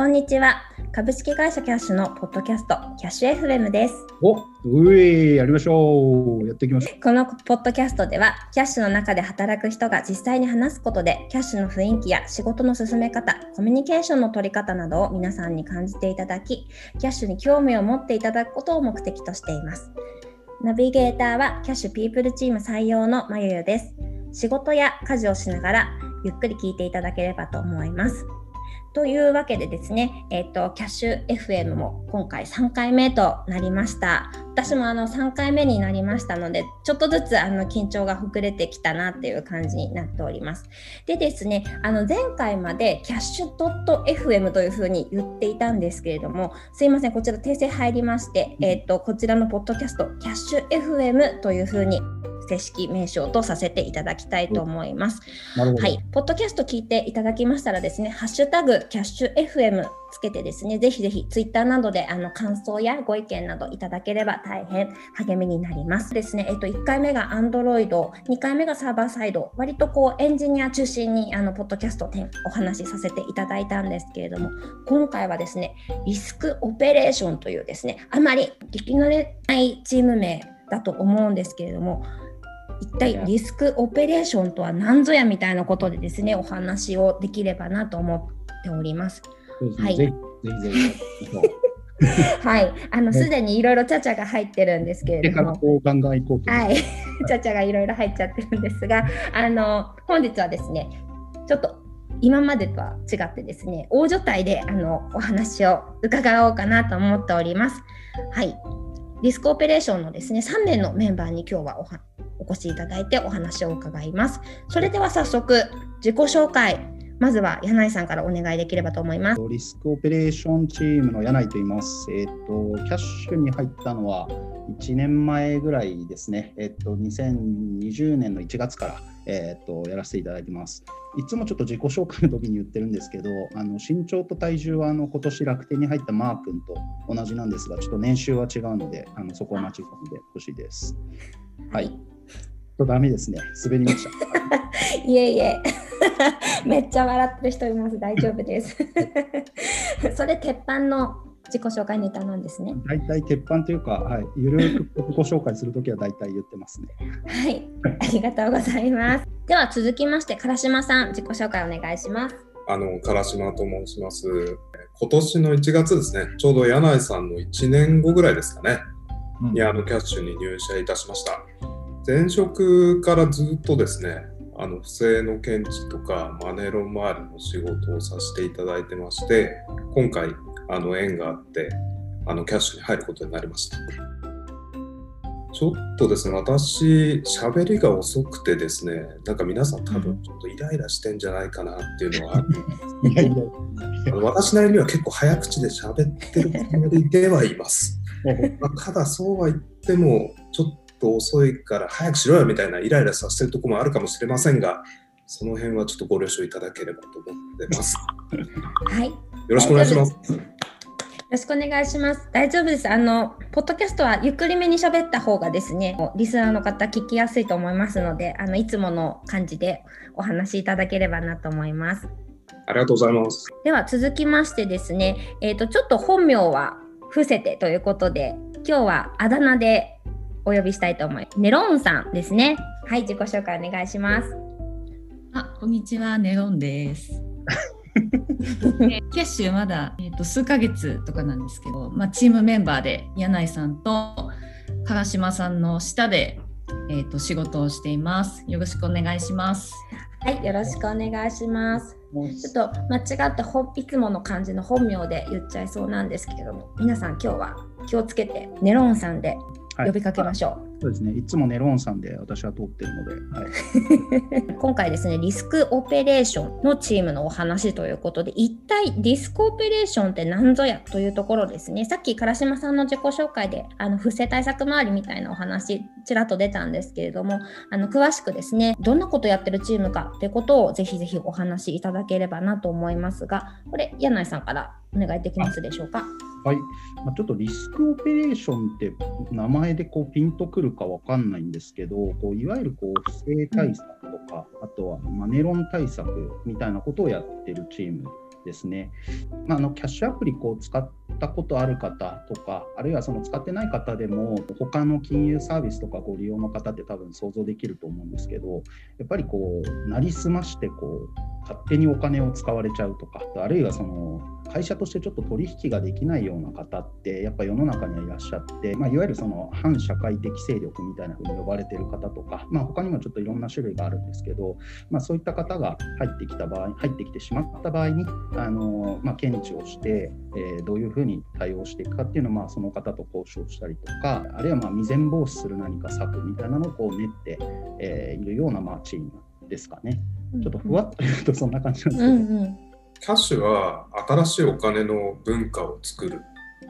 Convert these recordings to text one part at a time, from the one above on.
こんにちは。株式会社キャッシュのポッドキャスト、キャッシュ FM です。お、うえ、やりましょう。やっていきましょこのポッドキャストでは、キャッシュの中で働く人が実際に話すことで、キャッシュの雰囲気や仕事の進め方、コミュニケーションの取り方などを皆さんに感じていただき、キャッシュに興味を持っていただくことを目的としています。ナビゲーターはキャッシュピープルチーム採用のまゆゆです。仕事や家事をしながら、ゆっくり聞いていただければと思います。というわけでですね、えっ、と、キャッシュ FM も今回3回目となりました。私もあの3回目になりましたので、ちょっとずつあの緊張がほぐれてきたなっていう感じになっております。でですね、あの前回までキャッシュ .fm というふうに言っていたんですけれども、すいません、こちら訂正入りまして、えっ、と、こちらのポッドキャスト、キャッシュ FM というふうに正式名称とさせていただきたいと思います。はい、ポッドキャスト聞いていただきましたらですね、ハッシュタグキャッシュ FM つけてですね、ぜひぜひツイッターなどであの感想やご意見などいただければ大変励みになります。ですね、えっと1回目が Android、2回目がサーバーサイド、割とこうエンジニア中心にあのポッドキャスト点お話しさせていただいたんですけれども、今回はですね、リスクオペレーションというですね、あまり聞き慣れないチーム名だと思うんですけれども、一体リスクオペレーションとは何ぞやみたいなことでですねお話をできればなと思っております。はいぜひ、ぜひ。はい、あのねすでにいろいろちゃちゃが入ってるんですけれども、ガンガン行こうと。はい、ちゃちゃがいろいろ入っちゃってるんですが、あの本日はですねちょっと今までとは違ってですね大所帯であのお話を伺おうかなと思っております。はい、リスクオペレーションのですね3名のメンバーに今日はおはお越しいただいてお話を伺います。それでは早速自己紹介まずは柳井さんからお願いできればと思います。リスクオペレーションチームの柳井と言います。えっ、と、キャッシュに入ったのは1年前ぐらいですね。えっ、と、2020年の1月から、えっ、と、やらせていただいてます。いつもちょっと自己紹介の時に言ってるんですけど、あの身長と体重はあの今年楽天に入ったマー君と同じなんですが、ちょっと年収は違うので、あのそこは間違うんでほしいです。はい。とダメですね。滑りました。いえいえ、めっちゃ笑ってる人います。大丈夫です。それ鉄板の自己紹介ネタなんですね。大体鉄板というか、はい、ゆるく自己紹介するときは大体言ってますね。はい、ありがとうございます。では続きまして、唐島さん、自己紹介お願いします。あの、唐島と申します。今年の1月ですね、ちょうど柳井さんの1年後ぐらいですかね、うんにあのキャッシュに入社いたしました。前職からずっとですね、あの不正の検知とかマネロン周りの仕事をさせていただいてまして、今回あの縁があって、あのキャッシュに入ることになりました。ちょっとですね、私、喋りが遅くてですね、なんか皆さん多分ちょっとイライラしてんじゃないかなっていうのはあるんですいや私なりには結構早口で喋ってるつもりではいます。や まあただそうは言ってもと遅いから早くしろよみたいなイライラさせてるところもあるかもしれませんが、その辺はちょっとご了承いただければと思ってます。はい、よよろしくお願いします。ろしくお願いします。大丈夫です。あの、ポッドキャストはゆっくりめに喋った方がですね、リスナーの方聞きやすいと思いますので、あの、いつもの感じでお話しいただければなと思います。ありがとうございます。では続きましてですね、えー、とちょっと本名は伏せてということで今日はあだ名でお呼びしたいと思います。ネロンさんですね。はい、自己紹介お願いします。あ、こんにちは、ネロンです。でキャッシュまだ、えー、と数ヶ月とかなんですけど、まあ、チームメンバーで柳井さんと唐島さんの下で、えー、と仕事をしています。よろしくお願いします。はい、よろしくお願いします。ちょっと間違ってほいつもの感じの本名で言っちゃいそうなんですけれども、皆さん今日は気をつけてネロンさんではい呼びかけましょう。そうですね。いつもネロンさんで私は通ってるので、はい、今回ですねリスクオペレーションのチームのお話ということで一体リスクオペレーションって何ぞやというところですねさっき唐島さんの自己紹介であの不正対策周りみたいなお話ちらっと出たんですけれどもあの詳しくですねどんなことやってるチームかってことをぜひぜひお話しいただければなと思いますがこれ柳井さんからお願いできますでしょうか？はいまあ、ちょっとリスクオペレーションって名前でこうピンとくるかわかんないんですけど、こういわゆるこう不正対策とか、あとはマネロン対策みたいなことをやってるチームですね。まあ、あのキャッシュアプリこう使ったことある方とか、あるいはその使ってない方でも、他の金融サービスとかご利用の方って多分想像できると思うんですけど、やっぱりこう、なりすましてこう、勝手にお金を使われちゃうとか、あるいはその会社としてちょっと取引ができないような方って、やっぱ世の中にはいらっしゃって、まあ、いわゆるその反社会的勢力みたいな風に呼ばれてる方とか、まあ、他にもちょっといろんな種類があるんですけど、まあ、そういった方が入ってきた場合、入ってきてしまった場合に、あのまあ、検知をして、えー、どういうふうに対応していくかっていうのを、まあ、その方と交渉したりとか、あるいはまあ未然防止する何か策みたいなのをこう練って、えー、いるようなまあチームですかね。ちょっとふわっと言うとそんな感じなんですけど。うんうんキャッシュは新しいお金の文化を作る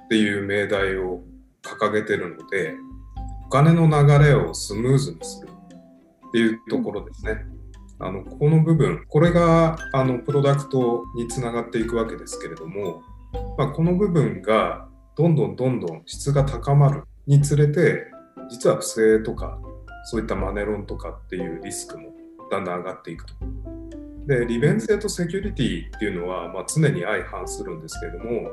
っていう命題を掲げてるのでお金の流れをスムーズにするっていうところですね。あのこの部分これがあのプロダクトにつながっていくわけですけれども、まあ、この部分がどんどんどんどん質が高まるにつれて実は不正とかそういったマネロンとかっていうリスクもだんだん上がっていくと。で利便性とセキュリティっていうのは、まあ、常に相反するんですけれども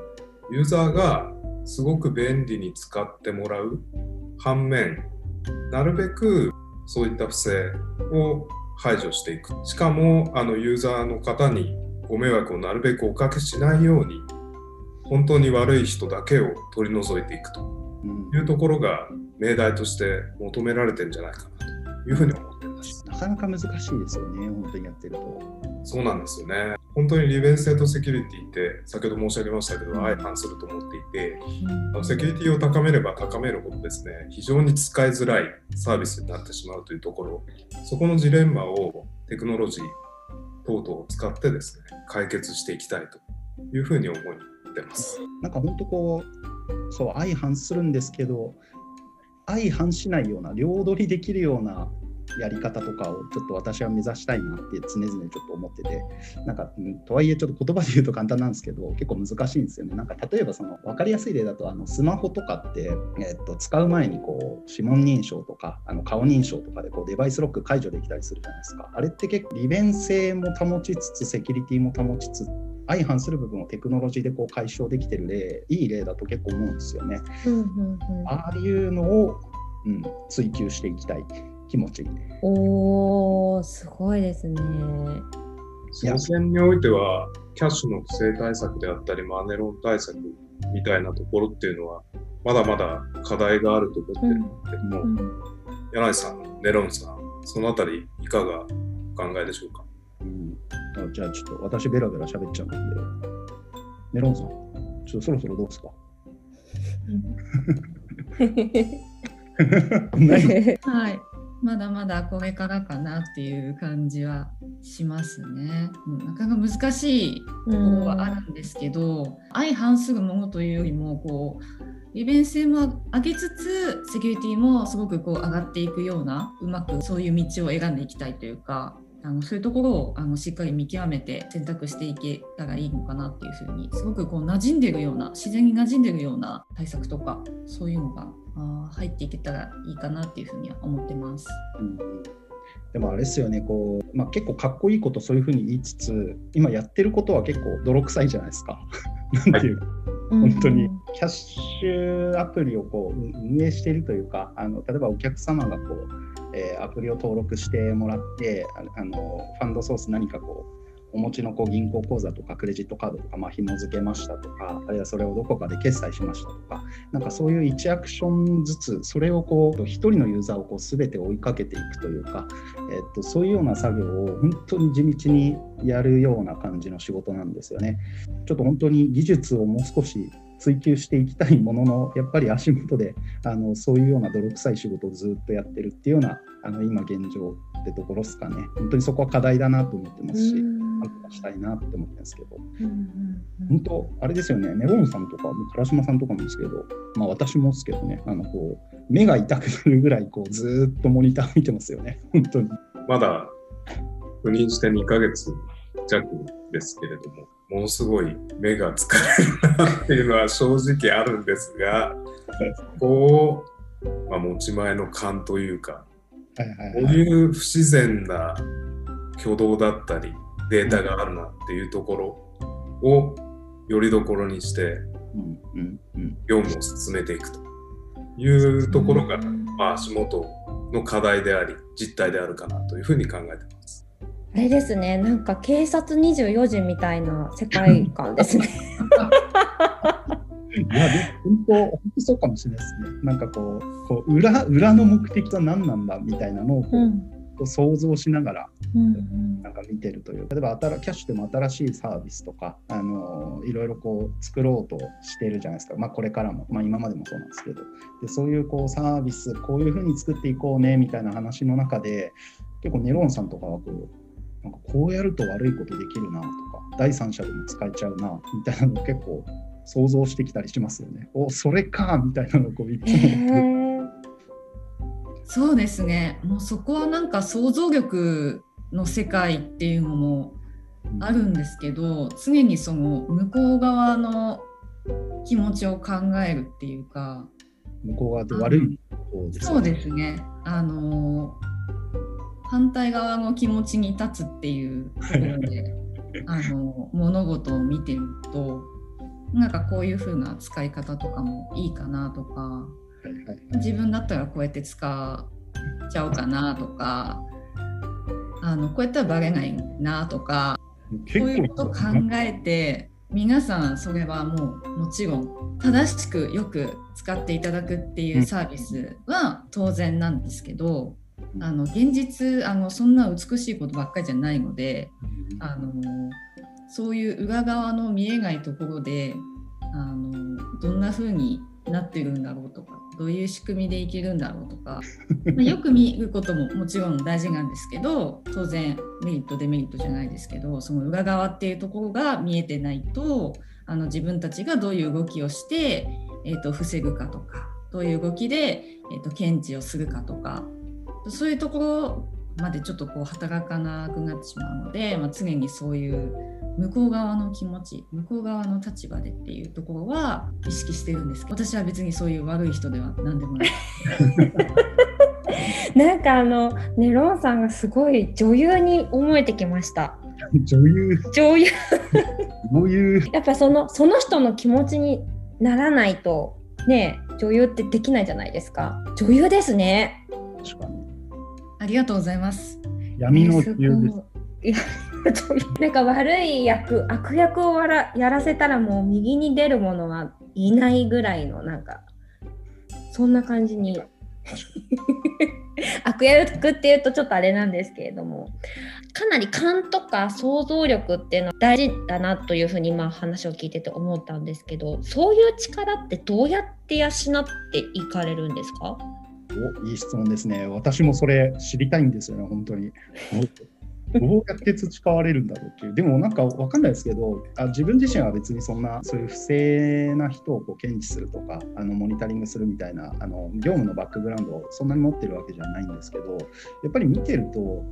ユーザーがすごく便利に使ってもらう反面なるべくそういった不正を排除していくしかもあのユーザーの方にご迷惑をなるべくおかけしないように本当に悪い人だけを取り除いていくというところが命題として求められてるんじゃないかなというふうに思ってます。なかなか難しいですよね、本当にやってると。そうなんですよね。本当に利便性とセキュリティって先ほど申し上げましたけど、相反すると思っていて、うん、セキュリティを高めれば高めるほどですね、非常に使いづらいサービスになってしまうというところ、そこのジレンマをテクノロジー等々を使ってですね、解決していきたいというふうに思ってます。なんか本当こう、そう相反するんですけど、相反しないような、両取りできるようなやり方とかをちょっと私は目指したいなって常々ちょっと思っててなんか、うん、とはいえちょっと言葉で言うと簡単なんですけど結構難しいんですよねなんか例えばその分かりやすい例だとあのスマホとかって、えっと、使う前にこう指紋認証とかあの顔認証とかでこうデバイスロック解除できたりするじゃないですかあれって結構利便性も保ちつつセキュリティも保ちつつ相反する部分をテクノロジーでこう解消できてる例いい例だと結構思うんですよね。うんうんうん、ああいうのを、うん、追求していきたい。気持ち。おー、すごいですね。その点においては、キャッシュの不正対策であったり、マネロン対策みたいなところっていうのは、まだまだ課題があると思ってるんですけども、うん、柳井さん、ネロンさん、そのあたり、いかがお考えでしょうか？うん、あじゃあ、ちょっと私、ベラベラ喋っちゃうんで、ネロンさん、ちょっとそろそろどうですか？はい。まだまだこれからかなっていう感じはしますね。なかなか難しいところはあるんですけど、相反するものというよりもこう利便性も上げつつセキュリティもすごくこう上がっていくようなうまくそういう道を選んでいきたいというかあのそういうところをあのしっかり見極めて選択していけたらいいのかなっていうふうにすごくこう馴染んでるような自然に馴染んでるような対策とかそういうのがあ入っていけたらいいかなっていうふうには思ってます。うん。でもあれですよねこう、まあ、結構かっこいいことそういうふうに言いつつ今やってることは結構泥臭いじゃないですか。なんていう。か、本当に。キャッシュアプリをこう運営しているというかあの例えばお客様がこう、えー、アプリを登録してもらってあのファンドソース何かこうお持ちのこう銀行口座とかクレジットカードとかまあ紐付けましたとかあるいはそれをどこかで決済しましたとかなんかそういう1アクションずつそれをこう1人のユーザーをこう全て追いかけていくというか、えっと、そういうような作業を本当に地道にやるような感じの仕事なんですよね。ちょっと本当に技術をもう少し追求していきたいもののやっぱり足元であのそういうような泥臭い仕事をずっとやってるっていうようなあの今現状ってところですかね。本当にそこは課題だなと思ってますし何とかしたいなって思ってるんですけど、本当あれですよね。ネロンさんとか唐島さんとかもですけど、まあ、私もですけどね。あのこう目が痛くなるぐらいこうずっとモニター見てますよね。本当に。まだ赴任して2ヶ月弱ですけれどもものすごい目が疲れるなっていうのは正直あるんですが、こう、まあ、持ち前の勘というか、こういう不自然な挙動だったりデータがあるなっていうところをよりどころにしてうんうんうん。業務を進めていくと。いうところが、まあ、足元の課題であり実態であるかなというふうに考えてます。あれですね、なんか警察24時みたいな世界観ですね。いや、でも本当、本当そうかもしれないですね。なんかこう、こう裏裏の目的は何なんだみたいなのをこう、うん。想像しながらうんなんか見てるという。例えば新キャッシュでも新しいサービスとか、あのいろいろこう作ろうとしてるじゃないですか、まあ、これからも、まあ、今までもそうなんですけど。でそういうこうサービスこういうふうに作っていこうねみたいな話の中で結構ネロンさんとかはこうなんかこうやると悪いことできるなとか第三者でも使えちゃうなみたいなのを結構想像してきたりしますよね。おそれかみたいなのをこういつもへー。そうですね。もうそこはなんか想像力の世界っていうのもあるんですけど常にその向こう側の気持ちを考えるっていうか。向こう側で悪い方ですそうですね。あの反対側の気持ちに立つっていうところで あの物事を見てるとなんかこういう風な使い方とかもいいかなとか自分だったらこうやって使っちゃおうかなとかあのこうやったらバレないなとか結そういうことを考えて皆さんそれはもうもちろん正しくよく使っていただくっていうサービスは当然なんですけどあの現実あのそんな美しいことばっかりじゃないのであのそういう裏側の見えないところであのどんな風になってるんだろうとかどういう仕組みでいけるんだろうとか、まあ よく見ることももちろん大事なんですけど当然メリットデメリットじゃないですけどその裏側っていうところが見えてないとあの自分たちがどういう動きをして、えー、と防ぐかとかどういう動きで、えー、と検知をするかとかそういうところまでちょっとこう働かなくなってしまうので、まあ、常にそういう向こう側の気持ち向こう側の立場でっていうところは意識してるんですけど私は別にそういう悪い人では何でもない。なんかあのネロンさんがすごい女優に思えてきました。女優、女優 女優、やっぱそのその人の気持ちにならないとね女優ってできないじゃないですか。女優ですね。確かに。ありがとうございます。闇の女優です。いやなんか悪い役悪役をわらやらせたらもう右に出る者はいないぐらいのなんかそんな感じに悪役っていうとちょっとあれなんですけれどもかなり勘とか想像力っていうのは大事だなというふうに今話を聞いてて思ったんですけどそういう力ってどうやって養っていかれるんですか？おいい質問ですね。私もそれ知りたいんですよね、本当に。どうやって培われるんだろうっていう。でもなんかわかんないですけど、あ自分自身は別にそんなそういう不正な人をこう検知するとか、あのモニタリングするみたいなあの業務のバックグラウンドをそんなに持ってるわけじゃないんですけど、やっぱり見てると、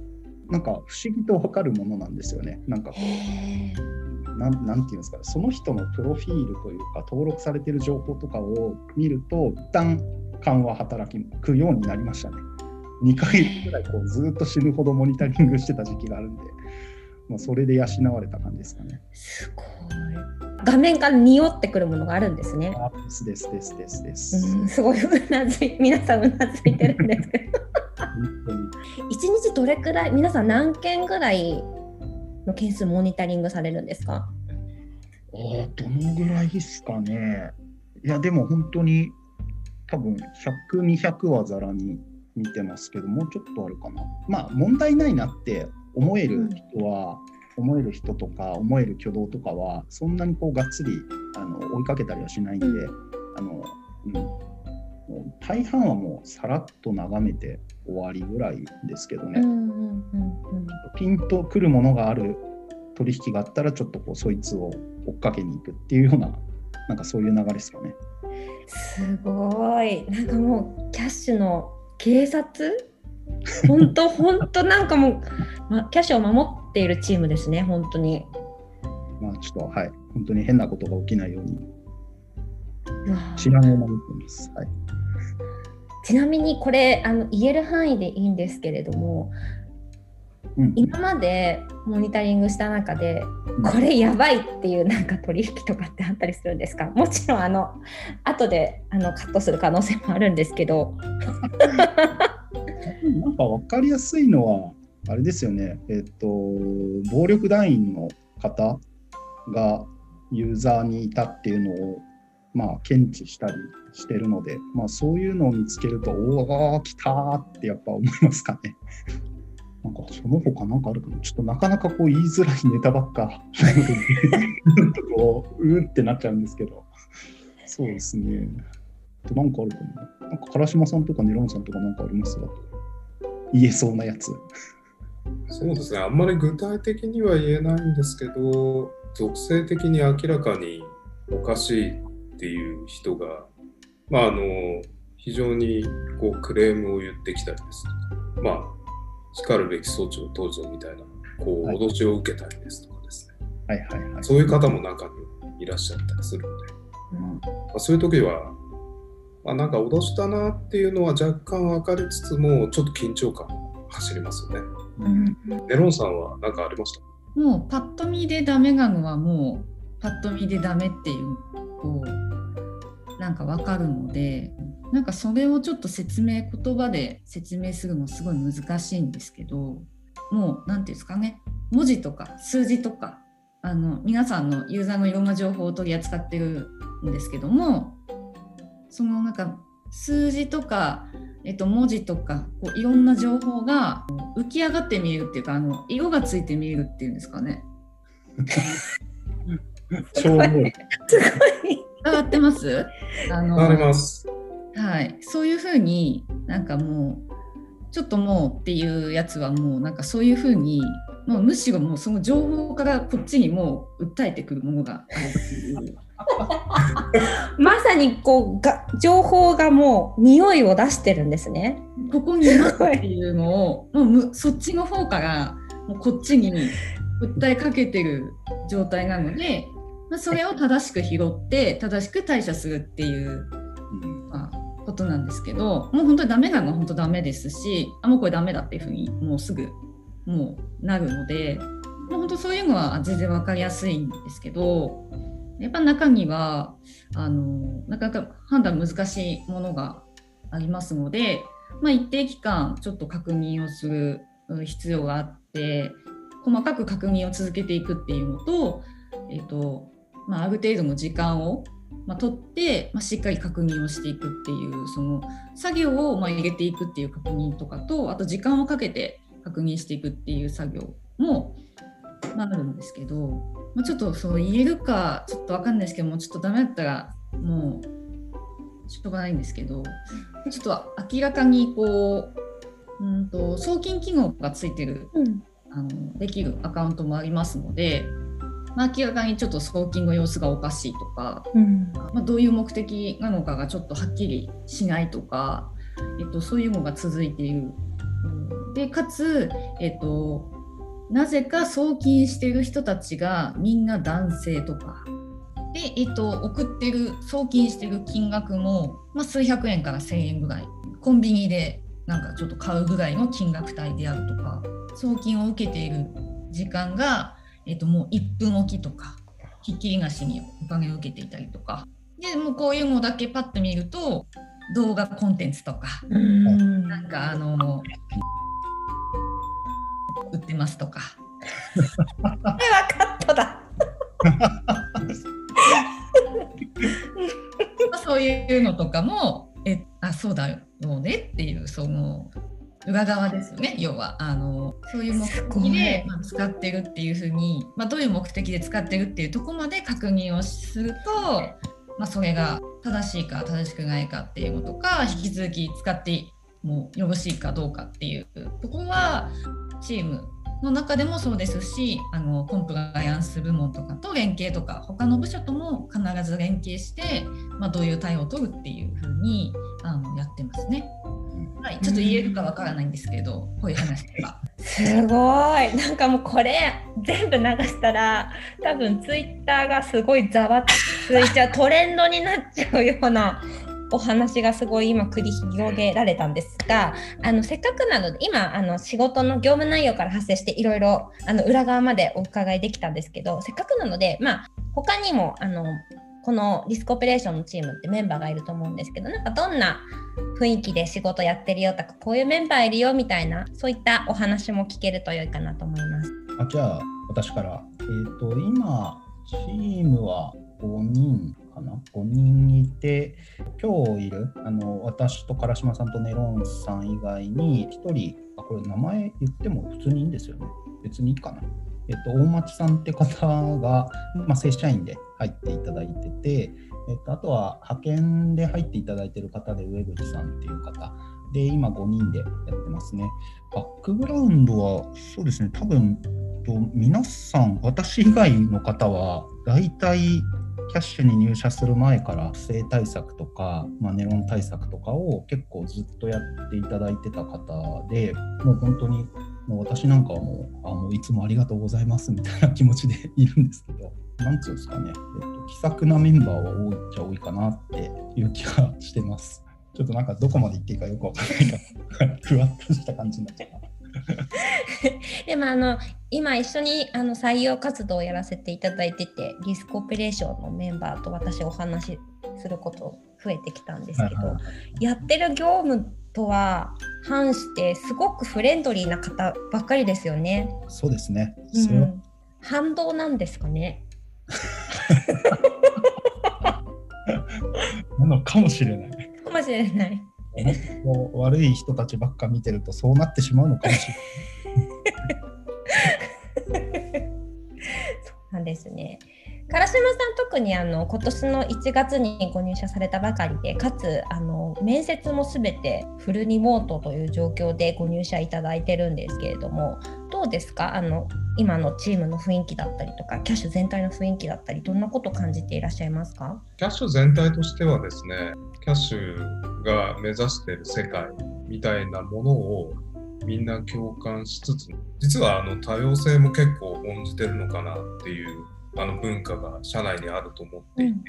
なんか不思議とわかるものなんですよね。なんかこうなんなんていうんですかその人のプロフィールというか登録されている情報とかを見ると一旦勘は働くようになりましたね。2ヶ月ぐらいこうずっと死ぬほどモニタリングしてた時期があるんで、まあ、それで養われた感じですかね。すごい画面から匂ってくるものがあるんですね。あですですですですです。うん、すごいうなずい皆さんうなずいてるんですけど一日どれくらい皆さん何件ぐらいの件数モニタリングされるんですか？あーどのぐらいですかね。いやでも本当に多分100、200はざらに見てますけど、もうちょっとあるかな。まあ問題ないなって思える人は、思える人とか思える挙動とかはそんなにこうがっつりあの追いかけたりはしないんで、うあのうん、大半はもうさらっと眺めて終わりぐらいですけどね。うんうんうんうんピンとくるものがある取引があったらちょっとこうそいつを追っかけに行くっていうようななんかそういう流れですかね。すごい。なんかもうキャッシュの警察？本当 本当なんかもう、ま、キャッシュを守っているチームですね本当に。まあちょっとはい。本当に変なことが起きないように。うわ。ー治安を守ってます。はい。ちなみにこれあの言える範囲でいいんですけれどもうん今までモニタリングした中でうん。これやばいっていうなんか取引とかってあったりするんですか？もちろんあの後であのカットする可能性もあるんですけど。なんか分かりやすいのは、あれですよね、えっと、暴力団員の方がユーザーにいたっていうのを、まあ、検知したりしてるので、まあ、そういうのを見つけると、おお、来たーってやっぱ思いますかね。なんかその他なんかあるかな？ちょっとなかなかこう言いづらいネタばっか、なんかこう、うーってなっちゃうんですけど、そうですね。あとなんかあるかな？なんか唐島さんとかネロンさんとかなんかあります？か言えそうなやつ。そうですね、あんまり具体的には言えないんですけど、属性的に明らかにおかしいっていう人が、まあ、あの非常にこうクレームを言ってきたりですとか、まあ、しかるべき措置をどうぞみたいな、こうはい脅しを受けたりですとかですね、はいはいはい。そういう方も中にいらっしゃったりするので、まあ、そういう時は、まあ、なんか脅したなっていうのは若干分かりつつも、ちょっと緊張感も走りますよね。うんネロンさんは何かありました？もうパッと見でダメなのはもうパッと見でダメっていうこうなんかわかるのでなんかそれをちょっと説明言葉で説明するのすごい難しいんですけどもう何て言うんですかね文字とか数字とかあの皆さんのユーザーのいろんな情報を取り扱ってるんですけどもそのなんか数字とか、えっと、文字とかこういろんな情報が浮き上がって見えるっていうかあの色がついて見えるっていうんですかね。すごい。上がってます？あのあります。はい、そういうふうになんかもうちょっともうっていうやつはもうなんかそういうふうにもうむしろもうその情報からこっちにもう訴えてくるものがあるっていう。まさにこうが情報がもう匂いを出してるんですね。ここにいますっていうのをもうむそっちの方からもうこっちに訴えかけてる状態なので、まあ、それを正しく拾って正しく対処するっていう、まあ、ことなんですけどもう本当にダメなのは本当ダメですしあもうこれダメだっていうふうにもうすぐもうなるのでもう本当そういうのは全然分かりやすいんですけどやっぱ中にはあのなかなか判断難しいものがありますので、まあ、一定期間ちょっと確認をする必要があって細かく確認を続けていくっていうのと,、えっとまあ、ある程度の時間を、まあ、取って、まあ、しっかり確認をしていくっていうその作業をまあ入れていくっていう確認とかとあと時間をかけて確認していくっていう作業も、まあ、あるんですけど、まあ、ちょっとそう言えるかちょっと分かんないですけどもちょっとダメだったらもうしょうがないんですけどちょっと明らかにこううんと送金機能がついてるうん。あのできるアカウントもありますので、まあ、明らかにちょっと送金の様子がおかしいとか、うんまあ、どういう目的なのかがちょっとはっきりしないとか、えっと、そういうのが続いている。うんでかつ、えっと、なぜか送金している人たちがみんな男性とか。で、えっと、送ってる送金してる金額も、まあ、数百円から1,000円ぐらいコンビニでなんかちょっと買うぐらいの金額帯であるとか送金を受けている時間が、えっと、もう1分おきとかひっきりなしにお金を受けていたりとか。でもうこういうのだけパッと見ると動画コンテンツとかうん。なんかあの売ってますとか。これはカットだ。まあそういうのとかもえあそうだよねっていうその裏側ですよね要はあのそういう目的で、まあ、使ってるっていうふうに、まあ、どういう目的で使ってるっていうところまで確認をすると、まあ、それが正しいか正しくないかっていうのとか引き続き使ってもよろしいかどうかっていうところはチームの中でもそうですしあのコンプライアンス部門とかと連携とか他の部署とも必ず連携して、まあ、どういう対応を取るっていうふうにあのやってますね。はい、ちょっと言えるかわからないんですけど、こういう話とか。すごいなんかもうこれ全部流したら多分ツイッターがすごいざわついちゃうトレンドになっちゃうようなお話がすごい今繰り広げられたんですがあのせっかくなので今あの仕事の業務内容から発生していろいろ裏側までお伺いできたんですけどせっかくなのでまあ他にもあのこのリスクオペレーションのチームってメンバーがいると思うんですけどなんかどんな雰囲気で仕事やってるよとかこういうメンバーいるよみたいなそういったお話も聞けると良いかなと思います。あじゃあ私から、えー、と今チームは5人かな？5人いて今日いるあの私と唐島さんとネロンさん以外に1人あこれ名前言っても普通にいいんですよね。別にいいかな。えっと、大町さんって方が、まあ、正社員で入っていただいてて、えっと、あとは派遣で入っていただいてる方で上口さんっていう方で今5人でやってますね。バックグラウンドはそうですね多分と皆さん私以外の方は大体キャッシュに入社する前から不正対策とか、まあ、ネロン対策とかを結構ずっとやっていただいてた方でもう本当にもう私なんかはもうあもういつもありがとうございますみたいな気持ちでいるんですけどなんつうんですかね、えっと、気さくなメンバーは多いっちゃ多いかなっていう気がしてます。ちょっとなんかどこまで言っていいかよくわかんないからふわっとした感じになっちゃう。でもあの今一緒にあの採用活動をやらせていただいててリスクオペレーションのメンバーと私お話しすること増えてきたんですけど、やってる業務とは反してすごくフレンドリーな方ばっかりですよね。そうですね。うん、反動なんですかね。なのかもしれない。かもしれない。悪い人たちばっか見てるとそうなってしまうのかもしれない。そうなんですね。唐島さん特にあの今年の1月にご入社されたばかりでかつあの面接もすべてフルリモートという状況でご入社いただいてるんですけれどもどうですか？あの今のチームの雰囲気だったりとかキャッシュ全体の雰囲気だったりどんなことを感じていらっしゃいますか？キャッシュ全体としてはですねキャッシュが目指している世界みたいなものをみんな共感しつつ実はあの多様性も結構重んじてるのかなっていうあの文化が社内にあると思っていて、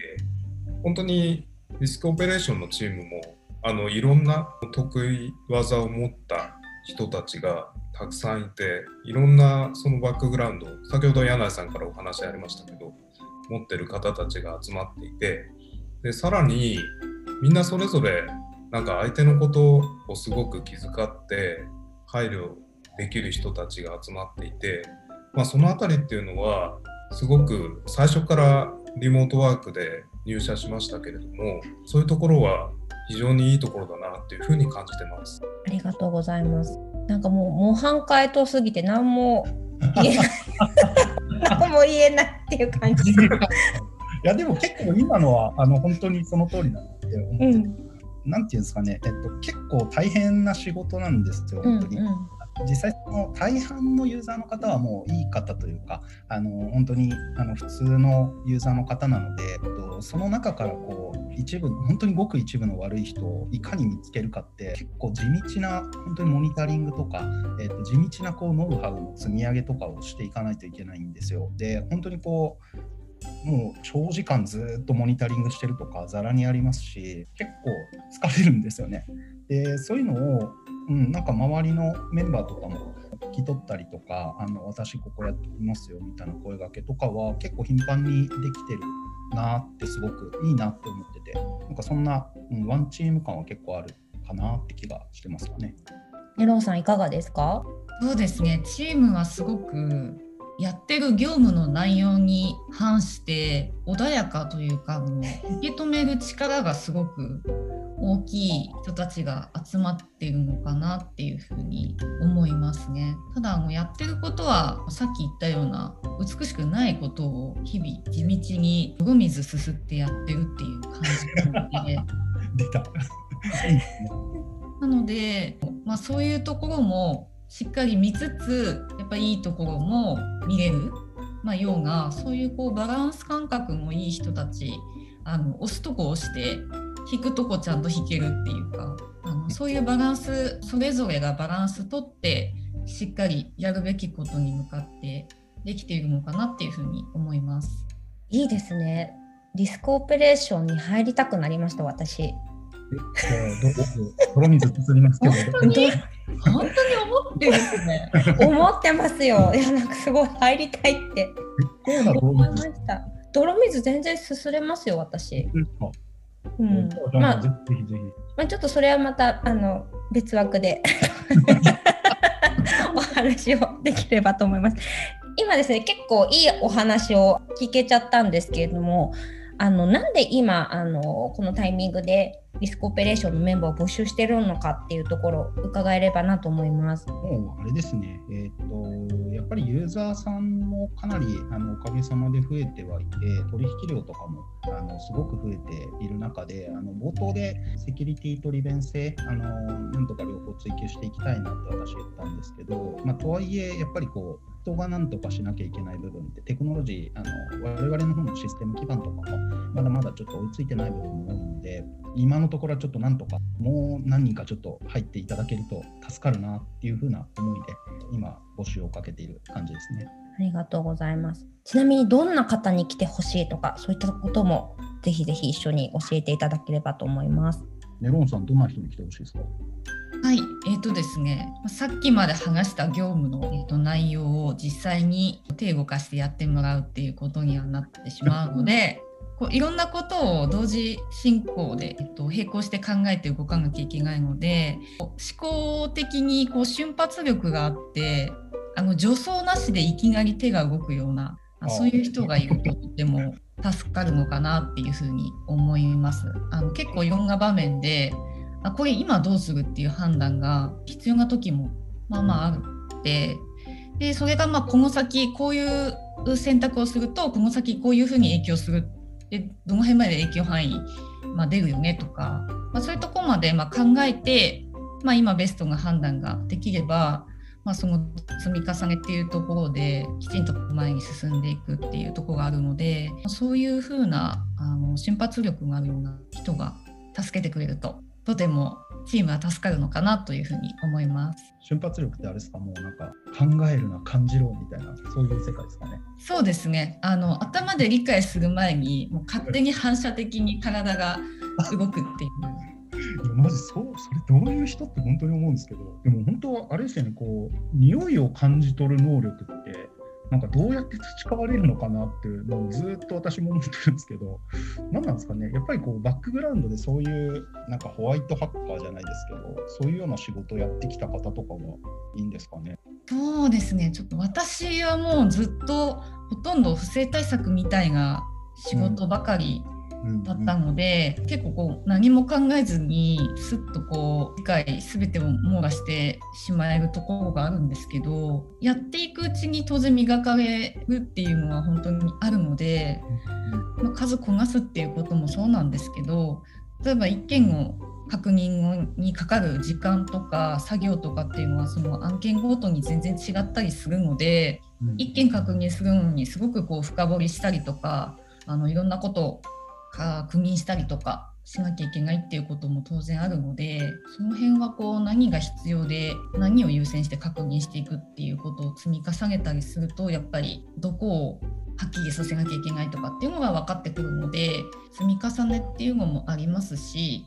うん、本当にリスクオペレーションのチームもあのいろんな得意技を持った人たちがたくさんいていろんなそのバックグラウンド先ほど柳井さんからお話ありましたけど持ってる方たちが集まっていてでさらにみんなそれぞれなんか相手のことをすごく気遣って配慮できる人たちが集まっていて、まあ、その辺りっていうのはすごく最初からリモートワークで入社しましたけれどもそういうところは非常にいいところだなっていうふうに感じてます。ありがとうございます。なんかもう模範解答すぎて何も 言えない。何も言えないっていう感じ。いやでも結構今のはあの本当にその通りだなって思って、うん、なんていうんですかね、えっと、結構大変な仕事なんですよ本当に、うんうん実際その大半のユーザーの方はもういい方というかあの本当にあの普通のユーザーの方なので、その中からこう一部本当にごく一部の悪い人をいかに見つけるかって結構地道な本当にモニタリングとか、えっと、地道なこうノウハウの積み上げとかをしていかないといけないんですよ。で本当にこうもう長時間ずっとモニタリングしてるとかざらにありますし結構疲れるんですよね。でそういうのをうん、なんか周りのメンバーとかも聞き取ったりとかあの私ここやってきますよみたいな声がけとかは結構頻繁にできてるなってすごくいいなって思っててなんかそんな、うん、ワンチーム感は結構あるかなって気がしてますかね。ネロンさんいかがですか？そうですねチームはすごくやってる業務の内容に反して穏やかというかもう受け止める力がすごく大きい人たちが集まっているのかなっていうふうに思いますね。ただもうやってることはさっき言ったような美しくないことを日々地道に泥水すすってやってるっていう感じなので。出た。なので、まあ、そういうところもしっかり見つつやっぱいいところも見れる、まあ、ようなそういうこうバランス感覚もいい人たちあの押すとこ押して弾くとこちゃんと弾けるっていうかあのそういうバランスそれぞれがバランスとってしっかりやるべきことに向かってできているのかなっていうふうに思います。いいですね。リスクオペレーションに入りたくなりました私。えど泥水すりますけど。本当に？本当に思ってるんですね。思ってますよ。いや、なんかすごい入りたいって結構な思いま泥水した。泥水全然すすれますよ、私。うんまあぜひぜひ。まあ、ちょっとそれはまたあの別枠で お話をできればと思います。今ですね結構いいお話を聞けちゃったんですけれどもあのなんで今あのこのタイミングでリスクオペレーションのメンバーを募集してるのかっていうところを伺えればなと思います。もうあれですね、えー、とやっぱりユーザーさんもかなりあのおかげさまで増えてはいて、取引量とかもあのすごく増えている中で、あの冒頭でセキュリティと利便性あの、なんとか両方追求していきたいなって私言ったんですけど、まあ、とはいえ、やっぱりこう、人がなんとかしなきゃいけない部分って、テクノロジー、あの我々の方のシステム基盤とかも、まだまだちょっと追いついてない部分も多いので、今のところはちょっとなんとか、もう何人かちょっと入っていただけると助かるなっていうふうな思いで、今、募集をかけている感じですね。ありがとうございます。ちなみにどんな方に来てほしいとかそういったこともぜひぜひ一緒に教えていただければと思います。メロンさん、どんな人に来てほしいですか？はい、えーとですね、さっきまで話した業務の、えー、と内容を実際に手を動かしてやってもらうっていうことにはなってしまうので、こういろんなことを同時進行で、えっと、並行して考えて動かなきゃいけないので思考的にこう瞬発力があってあの助走なしでいきなり手が動くようなあそういう人がいるととても助かるのかなっていうふうに思います。あの結構いろんな場面であこれ今どうするっていう判断が必要な時もまあまああって。でそれがまあこの先こういう選択をするとこの先こういうふうに影響する。でどの辺まで影響範囲、まあ、出るよねとか、まあ、そういうところまでまあ考えて、まあ、今ベストな判断ができれば、まあ、その積み重ねっていうところできちんと前に進んでいくっていうところがあるのでそういうふうなあの瞬発力があるような人が助けてくれるととてもチームは助かるのかなというふうに思います。瞬発力ってあれですか？もうなんか考えるな感じろみたいなそういう世界ですかね。そうですねあの頭で理解する前にもう勝手に反射的に体が動くっていう。いやマジそうそれどういう人って本当に思うんですけどでも本当はあれですよねこう匂いを感じ取る能力ってなんかどうやって培われるのかなっていうのをずっと私も思ってるんですけど何なんですかね。やっぱりこうバックグラウンドでそういうなんかホワイトハッカーじゃないですけどそういうような仕事をやってきた方とかはいいんですかね。そうですね。ちょっと私はもうずっとほとんど不正対策みたいな仕事ばかりだったので、結構こう何も考えずにすっとこう理解全てを網羅してしまえるところがあるんですけどやっていくうちに当然磨かれるっていうのは本当にあるので、まあ、数こなすっていうこともそうなんですけど例えば一件を確認にかかる時間とか作業とかっていうのはその案件ごとに全然違ったりするので、一件確認するのにすごくこう深掘りしたりとかあのいろんなことを確認したりとかしなきゃいけないっていうことも当然あるのでその辺はこう何が必要で何を優先して確認していくっていうことを積み重ねたりするとやっぱりどこをはっきりさせなきゃいけないとかっていうのが分かってくるので積み重ねっていうのもありますし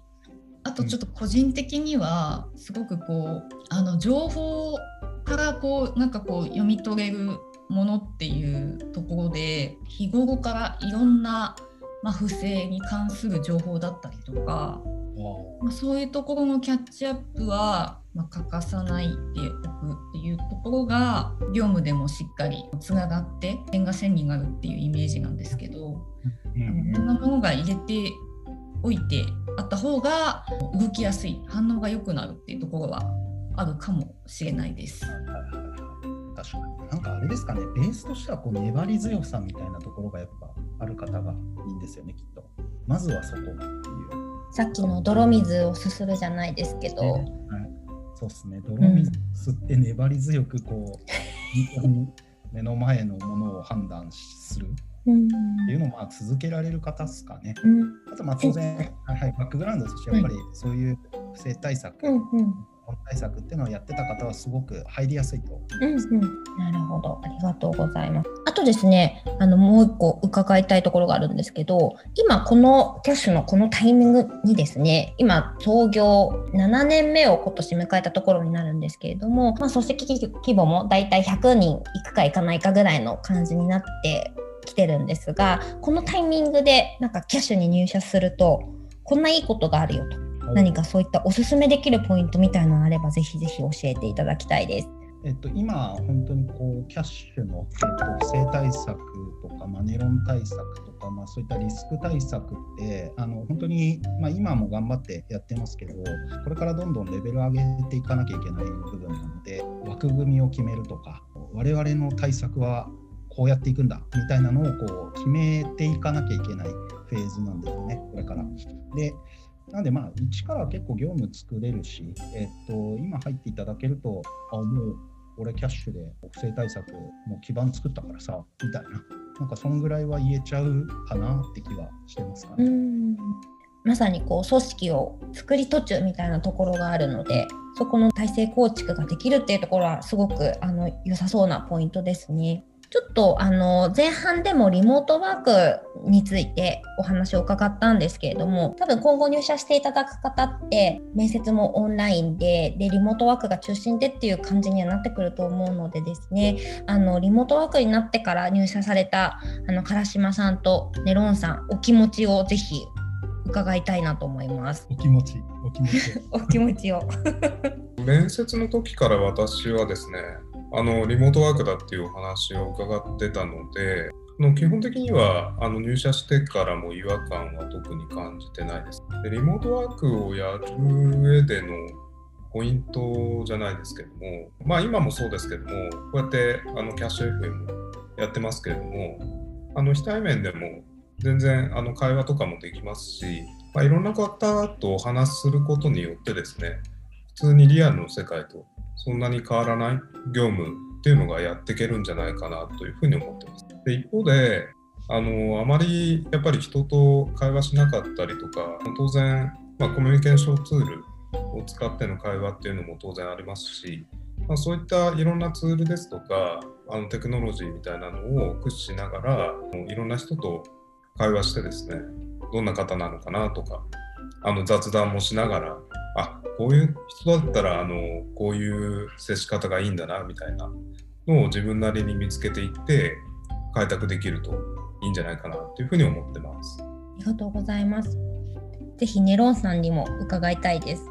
あとちょっと個人的にはすごくこうあの情報からこうなんかこう読み取れるものっていうところで日頃からいろんなまあ、不正に関する情報だったりとか、まあ、そういうところのキャッチアップは、まあ、欠かさないでおくっていうところが業務でもしっかりつながって点が線になるっていうイメージなんですけど、うん、こん。なものが入れておいてあった方が動きやすい反応が良くなるっていうところはあるかもしれないです。確かに。なんかあれですかね。ベースとしてはこう粘り強さみたいなところがやっぱある方がいいんですよねきっと。まずはそこっていう。さっきの泥水をすするじゃないですけど、ね。はい、そうですね。泥水吸って粘り強くこう、うん、目の前のものを判断する。っていうのをまあ続けられる方ですかね。うん、あとまあ当然、はい、バックグラウンドとしてやっぱりそういう不正対策、うんうん、ロン対策っていうのをやってた方はすごく入りやすいとうんうん、なるほど。ありがとうございます。あとですね、あのもう一個伺いたいところがあるんですけど、今このキャッシュのこのタイミングにですね、今創業7年目を今年迎えたところになるんですけれども、まあ、組織規模もだいたい100人いくかいかないかぐらいの感じになってきてるんですが、このタイミングでなんかキャッシュに入社すると、こんないいことがあるよと。何かそういったおすすめできるポイントみたいなのがあれば、ぜひぜひ教えていただきたいです。えっと、今、本当にこうキャッシュの、えっと、不正対策とか、マネロン対策とか、まあ、そういったリスク対策って、あの本当に、まあ、今も頑張ってやってますけど、これからどんどんレベル上げていかなきゃいけない部分なので、枠組みを決めるとか、我々の対策はこうやっていくんだみたいなのをこう決めていかなきゃいけないフェーズなんですよね、これから。でなんでまあ一から結構業務作れるし、えっと、今入っていただけると、あ、もう俺キャッシュで不正対策の基盤作ったからさ、みたいな、なんかそんぐらいは言えちゃうかなって気はしてますかね。まさにこう組織を作り途中みたいなところがあるのでそこの体制構築ができるっていうところはすごくあの良さそうなポイントですね。ちょっとあの前半でもリモートワークについてお話を伺ったんですけれども多分今後入社していただく方って面接もオンラインででリモートワークが中心でっていう感じにはなってくると思うのでですねあのリモートワークになってから入社されたあの唐島さんとネロンさんお気持ちをぜひ伺いたいなと思います。お気持ち、お気持ち。お気持ちを。面接の時から私はですね、あのリモートワークだっていうお話を伺ってたので、の基本的にはあの入社してからも違和感は特に感じてないです。でリモートワークをやる上でのポイントじゃないですけども、まあ今もそうですけども、こうやってあのキャッシュ FM やってますけども、あの非対面でも全然あの会話とかもできますし、まあ、いろんな方とお話しすることによってですね、普通にリアルの世界とそんなに変わらない業務っていうのがやっていけるんじゃないかなというふうに思ってます。で一方であのあまりやっぱり人と会話しなかったりとか当然、まあ、コミュニケーションツールを使っての会話っていうのも当然ありますし、まあ、そういったいろんなツールですとかあのテクノロジーみたいなのを駆使しながらいろんな人と会話してですねどんな方なのかなとかあの雑談もしながらこういう人だったらあのこういう接し方がいいんだなみたいなのを自分なりに見つけていって開拓できるといいんじゃないかなというふうに思ってます。ありがとうございます。ぜひネロンさんにも伺いたいです。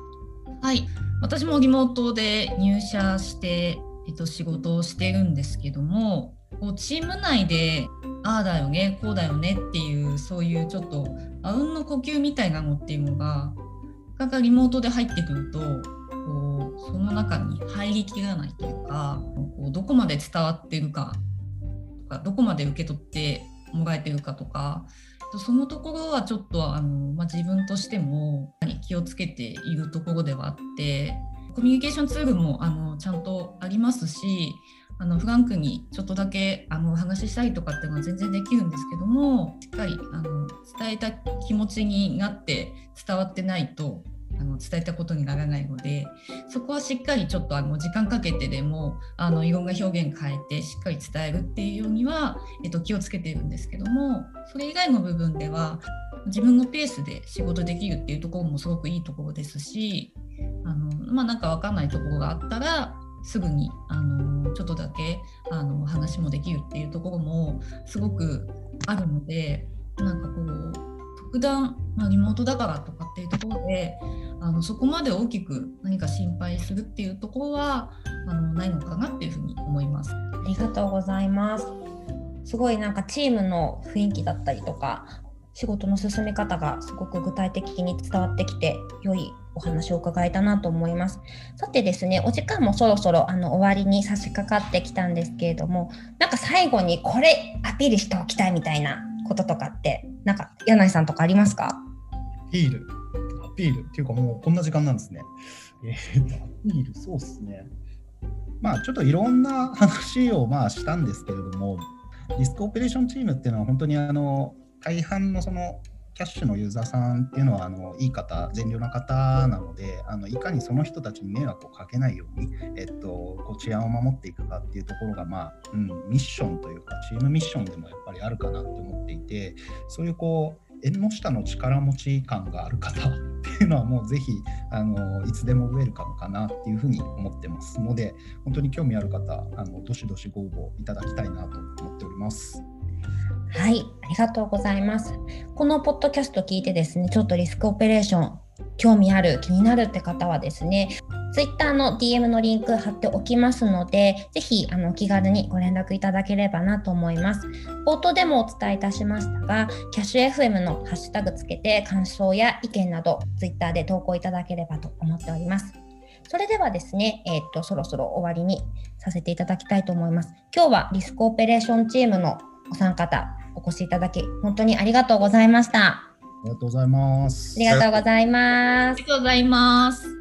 はい、私もリモートで入社して、えっと、仕事をしてるんですけどもこうチーム内でああだよねこうだよねっていうそういうちょっとあうんの呼吸みたいなのっていうのがなかなかリモートで入ってくるとこうその中に入りきらないというかこうどこまで伝わってるかとかどこまで受け取ってもらえてるかとかそのところはちょっとあの、まあ、自分としても気をつけているところではあってコミュニケーションツールもあのちゃんとありますしあのフランクにちょっとだけあのお話ししたいとかっていうのは全然できるんですけどもしっかりあの伝えた気持ちになって伝わってないとあの伝えたことにならないのでそこはしっかりちょっとあの時間かけてでもあのいろんな表現変えてしっかり伝えるっていうようには、えっと、気をつけているんですけどもそれ以外の部分では自分のペースで仕事できるっていうところもすごくいいところですしあのまあなんか分かんないところがあったらすぐにあのちょっとだけあの話もできるっていうところもすごくあるのでなんかこう特段、まあ、リモートだからとかっていうところであのそこまで大きく何か心配するっていうところはあのないのかなっていうふうに思います。ありがとうございます。すごいなんかチームの雰囲気だったりとか仕事の進め方がすごく具体的に伝わってきて良いお話を伺えたなと思います。さてですね、お時間もそろそろあの終わりに差し掛かってきたんですけれども、なんか最後にこれアピールしておきたいみたいなこととかって、なんか柳井さんとかありますか？アピール、アピールっていうかもうこんな時間なんですね。えー、アピール、そうですね。まあちょっといろんな話をまあしたんですけれども、リスクオペレーションチームっていうのは本当にあの大半のそのキャッシュのユーザーさんっていうのはあのいい方、善良な方なのであの、いかにその人たちに迷惑をかけないように、えっと、こう治安を守っていくかっていうところが、まあうん、ミッションというか、チームミッションでもやっぱりあるかなって思っていて、そういうこう縁の下の力持ち感がある方っていうのはもうぜひあのいつでもウェルカムかなっていうふうに思ってますので本当に興味ある方あのどしどしご応募いただきたいなと思っております。はい、ありがとうございます。このポッドキャスト聞いてですね、ちょっとリスクオペレーション興味ある、気になるって方はですね、Twitter の DM のリンク貼っておきますので、ぜひあの気軽にご連絡いただければなと思います。冒頭でもお伝えいたしましたが、キャッシュ FM のハッシュタグつけて感想や意見など Twitter で投稿いただければと思っております。それではですね、えー、っとそろそろ終わりにさせていただきたいと思います。今日はリスクオペレーションチームのお三方お越しいただき本当にありがとうございました。ありがとうございます。ありがとうございます。ありがとうございます。